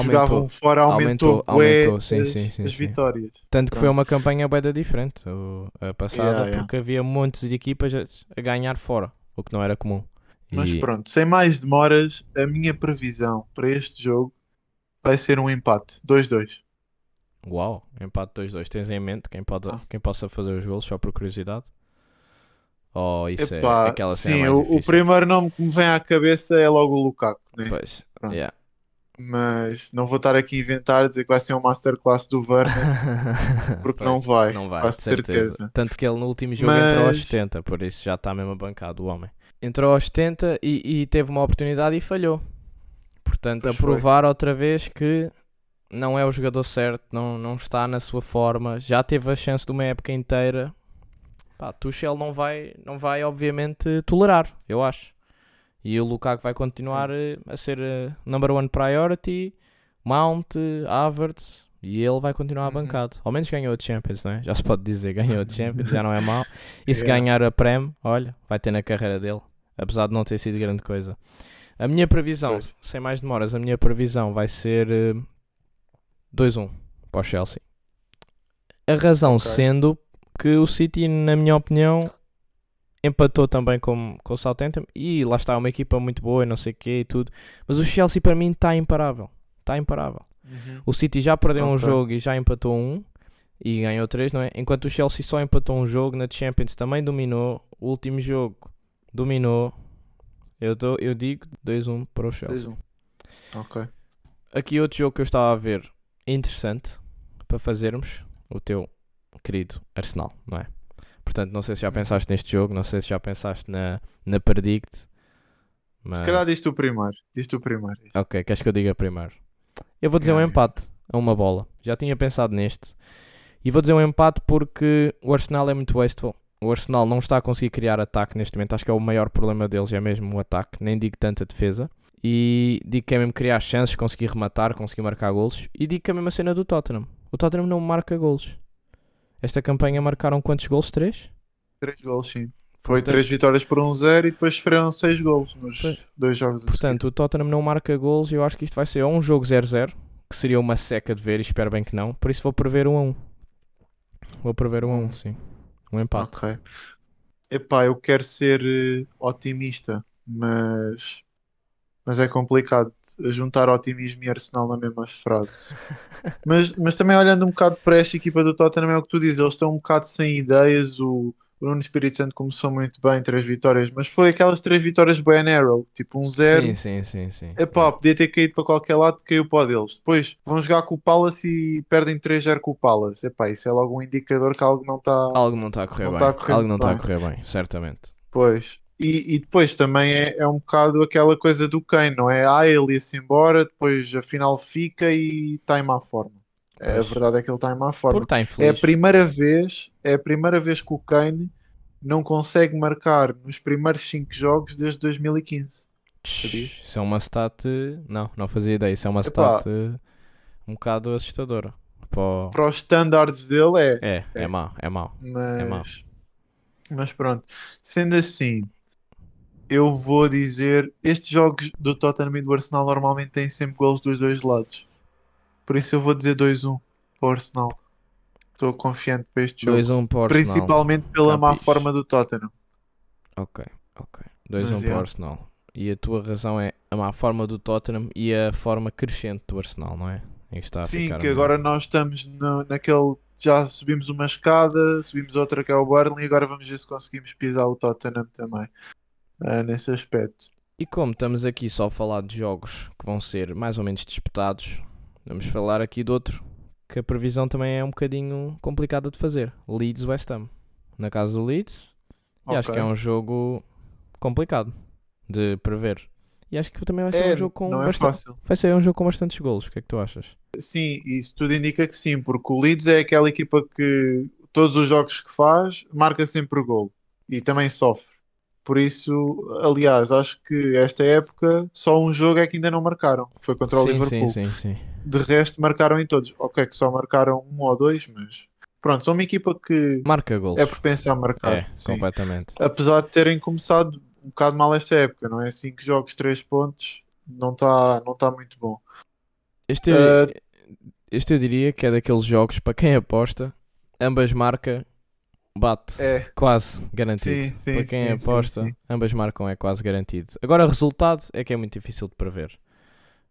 jogavam Aumentou. fora aumentou, Aumentou, aumentou, sim, as, sim, sim, as vitórias. Tanto que foi Pronto. uma campanha bem diferente a passada, Yeah, yeah. porque havia montes de equipas a ganhar fora, o que não era comum. Mas E- pronto, sem mais demoras, a minha previsão para este jogo vai ser um empate 2-2. Uau, empate 2-2. Tens em mente quem, pode, Ah. quem possa fazer os golos, só por curiosidade? Oh, isso Epá, é aquela cena sim, o, o primeiro nome que me vem à cabeça é logo o Lukaku, né? Pois, yeah. mas não vou estar aqui a inventar dizer que vai ser um masterclass do Werner, porque Pois, não vai, não vai, quase certeza. certeza. Tanto que ele no último jogo entrou aos Mas- 70, por isso já está mesmo bancado o homem. Entrou aos 70 e, e teve uma oportunidade e falhou. Portanto, Pois a foi. provar outra vez que não é o jogador certo, não, não está na sua forma, já teve a chance de uma época inteira. Pá, Tuchel não vai, não vai obviamente tolerar, eu acho. E o Lukaku vai continuar eh, a ser eh, number one priority, Mount, Havertz, e ele vai continuar Uhum. bancado. Ao menos ganhou o Champions, não é? Já se pode dizer, ganhou o Champions, já não é mau. E se Yeah. ganhar a Prem, olha, vai ter na carreira dele, apesar de não ter sido grande coisa. A minha previsão, Pois. sem mais demoras, a minha previsão vai ser eh, 2-1 para o Chelsea. A razão Ok. sendo que o City, na minha opinião, empatou também com, com o Southampton e lá está uma equipa muito boa e não sei o que e tudo. Mas o Chelsea para mim está imparável. Está imparável. O City já perdeu um Ok. jogo e já empatou um e ganhou três, não é? Enquanto o Chelsea só empatou um jogo na Champions, também dominou. O último jogo dominou. Eu, dou, eu digo 2-1 para o Chelsea. 2-1. Ok. Aqui outro jogo que eu estava a ver interessante para fazermos o teu querido Arsenal, não é? Portanto, não sei se já Uhum. pensaste neste jogo, não sei se já pensaste na, na Predict. Mas... Se calhar diz tu primeiro. Diz tu primeiro. isso. Ok, queres que eu diga primeiro? Eu vou dizer um empate a uma bola. Já tinha pensado neste. E vou dizer um empate porque o Arsenal é muito wasteful. O Arsenal não está a conseguir criar ataque neste momento. Acho que é o maior problema deles, é mesmo o ataque. Nem digo tanta defesa. E digo que é mesmo criar chances, conseguir rematar, conseguir marcar golos. E digo que é a mesma cena do Tottenham. O Tottenham não marca golos. Esta campanha marcaram quantos golos? Três? Três golos, sim. Foi Portanto- três vitórias por um zero e depois sofreram seis golos nos Pois. dois jogos. Portanto, o Tottenham não marca golos e eu acho que isto vai ser ou um jogo 0-0, que seria uma seca de ver e espero bem que não. Por isso vou prever um a 1. Vou prever um a 1, sim. Um empate. Ok. Epá, eu quero ser eh, otimista, mas mas é complicado juntar otimismo e Arsenal na mesma frase. mas, mas também olhando um bocado para esta equipa do Tottenham, é o que tu dizes, eles estão um bocado sem ideias. O, o Nuno Espírito Santo começou muito bem, três vitórias, mas foi aquelas três vitórias bem arrow, tipo um zero. Sim, sim, sim, sim. Epá, podia ter caído para qualquer lado, caiu para o deles. Depois vão jogar com o Palace e perdem 3-0 com o Palace. Epá, isso é logo um indicador que algo não está. Algo não está a correr Não bem. está a correr Algo não está a correr bem, certamente. Pois. E, e depois também é, é um bocado aquela coisa do Kane, não é? Ah, ele ia-se embora, depois afinal fica e está em má forma. É, a verdade é que ele está em má forma. Está É a primeira vez, é a primeira vez que o Kane não consegue marcar nos primeiros 5 jogos desde 2015. Tch, Isso é uma stat. Não, não fazia ideia. Isso é uma Epá. stat um bocado assustadora. Para Para os standards dele é, É, é É. mau, é mau. mas, mau. mas pronto. Sendo assim, eu vou dizer, estes jogos do Tottenham e do Arsenal normalmente têm sempre gols dos dois lados. Por isso eu vou dizer 2-1 para o Arsenal. Estou confiante para este jogo. 2-1 para o Arsenal. Principalmente pela Tá má forma do Tottenham. Ok, ok. 2-1 Mas, para o. Arsenal. E a tua razão é a má forma do Tottenham e a forma crescente do Arsenal, não é? Sim, que melhor. agora nós estamos no- naquele. Já subimos uma escada, subimos outra que é o Burnley, e agora vamos ver se conseguimos pisar o Tottenham também. ah, nesse aspecto. E como estamos aqui só a falar de jogos que vão ser mais ou menos disputados, vamos falar aqui de outro que a previsão também é um bocadinho complicada de fazer. Leeds West Ham. Na casa do Leeds. E acho que é um jogo complicado de prever. E acho que também vai ser É, um jogo com é bastante... fácil. Vai ser um jogo com bastantes golos. O que é que tu achas? Sim, isso tudo indica que sim, porque o Leeds é aquela equipa que todos os jogos que faz marca sempre gol e também sofre. Por isso, aliás, acho que esta época só um jogo é que ainda não marcaram, foi contra o sim, Liverpool. sim, sim, sim. De resto, marcaram em todos. Ok, que só marcaram um ou dois, mas pronto, são uma equipa que Marca golos. é propensa a marcar. É, sim. completamente. Apesar de terem começado um bocado mal esta época, não é? 5 jogos, 3 pontos, não está não tá muito bom. Este, Uh, este eu diria que é daqueles jogos para quem aposta, ambas marca, bate. É, Quase garantido. Sim, sim, para quem sim, aposta, ambas marcam é quase garantido. Agora, resultado é que é muito difícil de prever.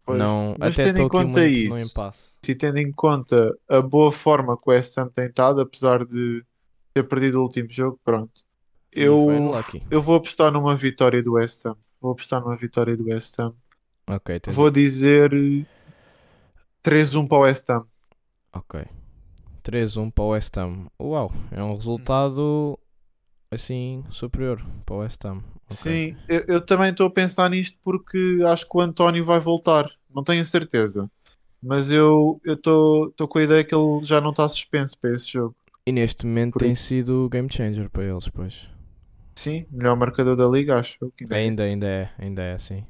Pois. não, mas tendo em conta isso, impasse. e tendo em conta a boa forma que o West Ham tem estado, apesar de ter perdido o último jogo, pronto. Eu, eu vou apostar numa vitória do West Ham. Vou apostar numa vitória do West Ham. Ok, tens- Vou dizer eh, 3-1 para o West Ham. ok. 3-1 para o West Ham. Uau, é um resultado assim superior para o West Ham. Ok. Sim, eu, eu também estou a pensar nisto porque acho que o António vai voltar. Não tenho certeza. Mas eu estou com a ideia que ele já não está suspenso para esse jogo. E neste momento Por tem isso. sido game changer para eles, pois. Sim, melhor marcador da liga, acho. eu, que ainda é. Ainda, ainda é, ainda é assim.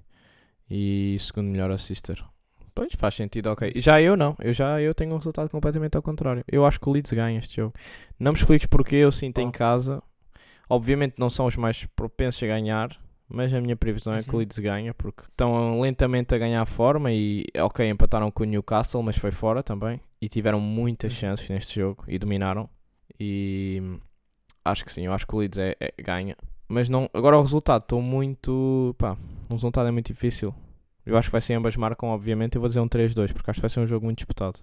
E segundo melhor assister. Pois faz sentido, ok. Já eu não, eu já eu tenho um resultado completamente ao contrário. Eu acho que o Leeds ganha este jogo. Não me expliques porque eu sinto em Oh. casa. Obviamente não são os mais propensos a ganhar, mas a minha previsão é que o Uhum. Leeds ganha porque estão lentamente a ganhar forma e ok, empataram com o Newcastle, mas foi fora também. E tiveram muitas Uhum. chances neste jogo e dominaram. E acho que sim, eu acho que o Leeds é, é- ganha. Mas não, agora o resultado, estou muito. Pá, o resultado é muito difícil. Eu acho que vai ser ambas marcam, obviamente. Eu vou dizer um 3-2, porque acho que vai ser um jogo muito disputado.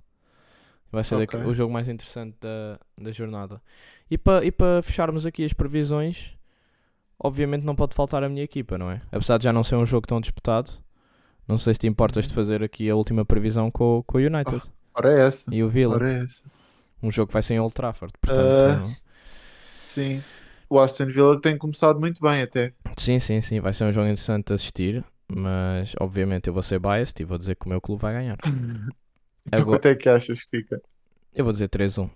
Vai ser Ok. daqui- o jogo mais interessante da, da jornada. E para e pa fecharmos aqui as previsões, obviamente não pode faltar a minha equipa, não é? Apesar de já não ser um jogo tão disputado, não sei se te importas Uhum. de fazer aqui a última previsão com, o- com o United Ora é essa. e o Villa. Ora é essa. Um jogo que vai ser em Old Trafford. Portanto, Ah. não- Sim. O Aston Villa tem começado muito bem até. Sim, sim, sim. Vai ser um jogo interessante de assistir. Mas obviamente eu vou ser biased e vou dizer que o meu clube vai ganhar. Então Agora- quanto é que achas que fica? Eu vou dizer 3-1.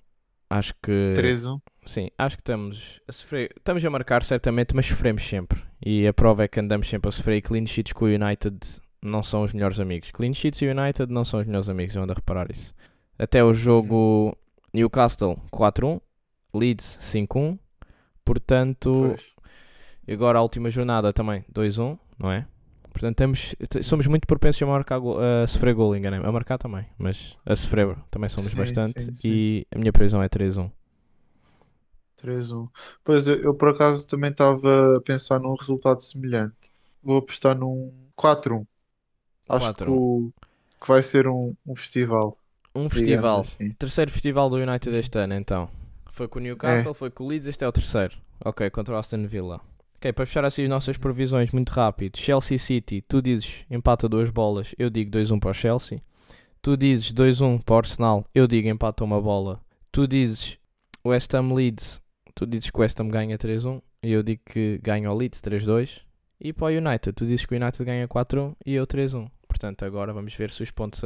Acho que. 3-1? Sim, acho que estamos a sofrer. Estamos a marcar certamente, mas sofremos sempre. E a prova é que andamos sempre a sofrer. E clean sheets com o United não são os melhores amigos. Clean sheets e o United não são os melhores amigos. Eu ando a reparar isso. Até o jogo Newcastle 4-1, Leeds 5-1. Portanto, Pois. agora a última jornada também 2-1, não é? Portanto, temos, somos muito propensos a, marcar a sofrer gol, enganei A marcar também, mas a sofrer também somos Sim, bastante. sim, sim. E a minha previsão é 3-1. 3-1. Pois eu, eu, por acaso também estava a pensar num resultado semelhante. Vou apostar num 4-1. Acho que, 4-1. o- que vai ser um, um festival. Um festival. assim. Terceiro festival do United este ano, então. Foi com o Newcastle, foi com o Leeds, este é o terceiro. Ok, contra o Aston Villa. Ok, para fechar assim as nossas previsões muito rápido. Chelsea City, tu dizes empata duas bolas, eu digo 2-1 para o Chelsea. Tu dizes 2-1 para o Arsenal, eu digo empata uma bola. Tu dizes West Ham Leeds, tu dizes que West Ham ganha 3-1 e eu digo que ganha o Leeds 3-2. E para o United, tu dizes que o United ganha 4-1 e eu 3-1. Portanto, agora vamos ver se os pontos.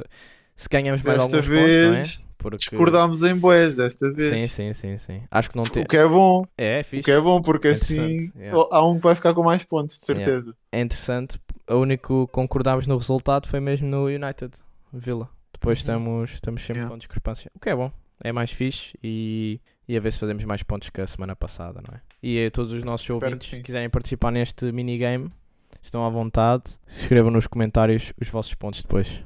Se ganhamos mais Desta alguns pontos, não é? vez Porque... discordámos em boés desta Sim, vez. sim, sim, sim. Acho que não tem. O que é bom. É, é O fixe. que é bom, porque É assim yeah. há um que vai ficar com mais pontos, de Yeah. certeza. É interessante. O único que concordámos no resultado foi mesmo no United Villa. Depois Uhum. estamos, estamos sempre Yeah. com discrepância. O que é bom. É mais fixe e, e a ver se fazemos mais pontos que a semana passada, não é? E a todos os nossos ouvintes sim. que quiserem participar neste minigame, estão à vontade. Escrevam nos comentários os vossos pontos depois.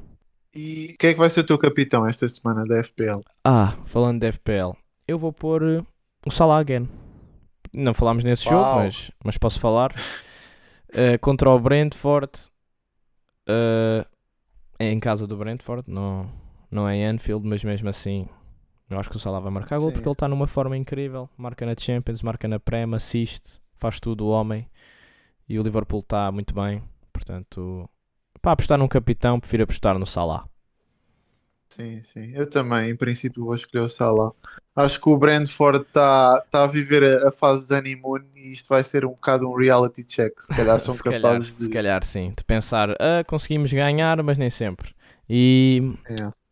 E quem é que vai ser o teu capitão esta semana da FPL? Ah, falando de FPL, eu vou pôr eh, o Salah again. Não falámos nesse jogo, Uau. mas, mas posso falar. Eh, contra o Brentford, eh, é em casa do Brentford, não, não é em Anfield, mas mesmo assim, eu acho que o Salah vai marcar gol Sim. porque ele está numa forma incrível. Marca na Champions, marca na Prem, assiste, faz tudo o homem. E o Liverpool está muito bem, portanto, para apostar num capitão, prefiro apostar no Salah. Sim, sim. Eu também, em princípio, vou escolher o Salah. Acho que o Brentford está tá a viver a, a fase de honeymoon e isto vai ser um bocado um reality check. Se calhar são se calhar, capazes se de. calhar sim. De pensar, ah, conseguimos ganhar, mas nem sempre. E,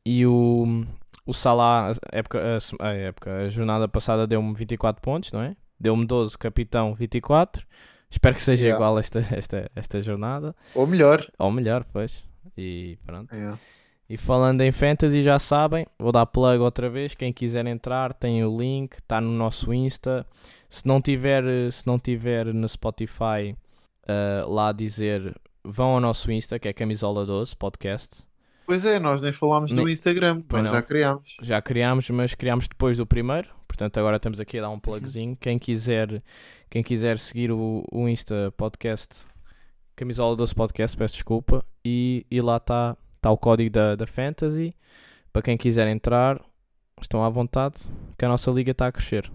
e o, o Salah, a época, a, se- a época, a jornada passada deu-me 24 pontos, não é? Deu-me 12, capitão 24. Espero que seja Yeah. igual esta, esta, esta jornada. Ou melhor. Ou melhor, pois. E pronto. É. E falando em Fantasy, já sabem, vou dar plug outra vez. Quem quiser entrar, tem o link, está no nosso Insta. Se não tiver, se não tiver no Spotify eh, lá a dizer, vão ao nosso Insta, que é Camisola 12 Podcast. Pois é, nós nem falámos Nem- Instagram, Pois nós não. já criámos. Já criámos, mas criámos depois do primeiro. Portanto, agora estamos aqui a dar um plugzinho. Quem quiser, quem quiser seguir o, o Insta Podcast, Camisola 12 Podcast, peço desculpa. E, e lá está tá o código da, da Fantasy. Para quem quiser entrar, estão à vontade, que a nossa liga está a crescer.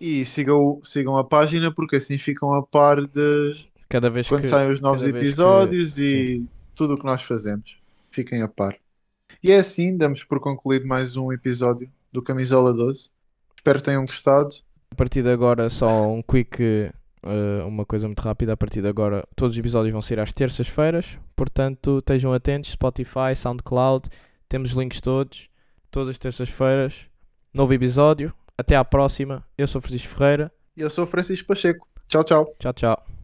E sigam, sigam a página porque assim ficam a par de Cada vez quando que. saem os novos vez que- episódios e tudo o que nós fazemos. Fiquem a par. E é assim, damos por concluído mais um episódio do Camisola 12. Espero que tenham gostado. A partir de agora, só um quick, eh, uma coisa muito rápida. A partir de agora, todos os episódios vão sair às terças-feiras. Portanto, estejam atentos. Spotify, SoundCloud, temos os links todos. Todas as terças-feiras, novo episódio. Até à próxima. Eu sou Francisco Ferreira. E eu sou Francisco Pacheco. Tchau, tchau. Tchau, tchau.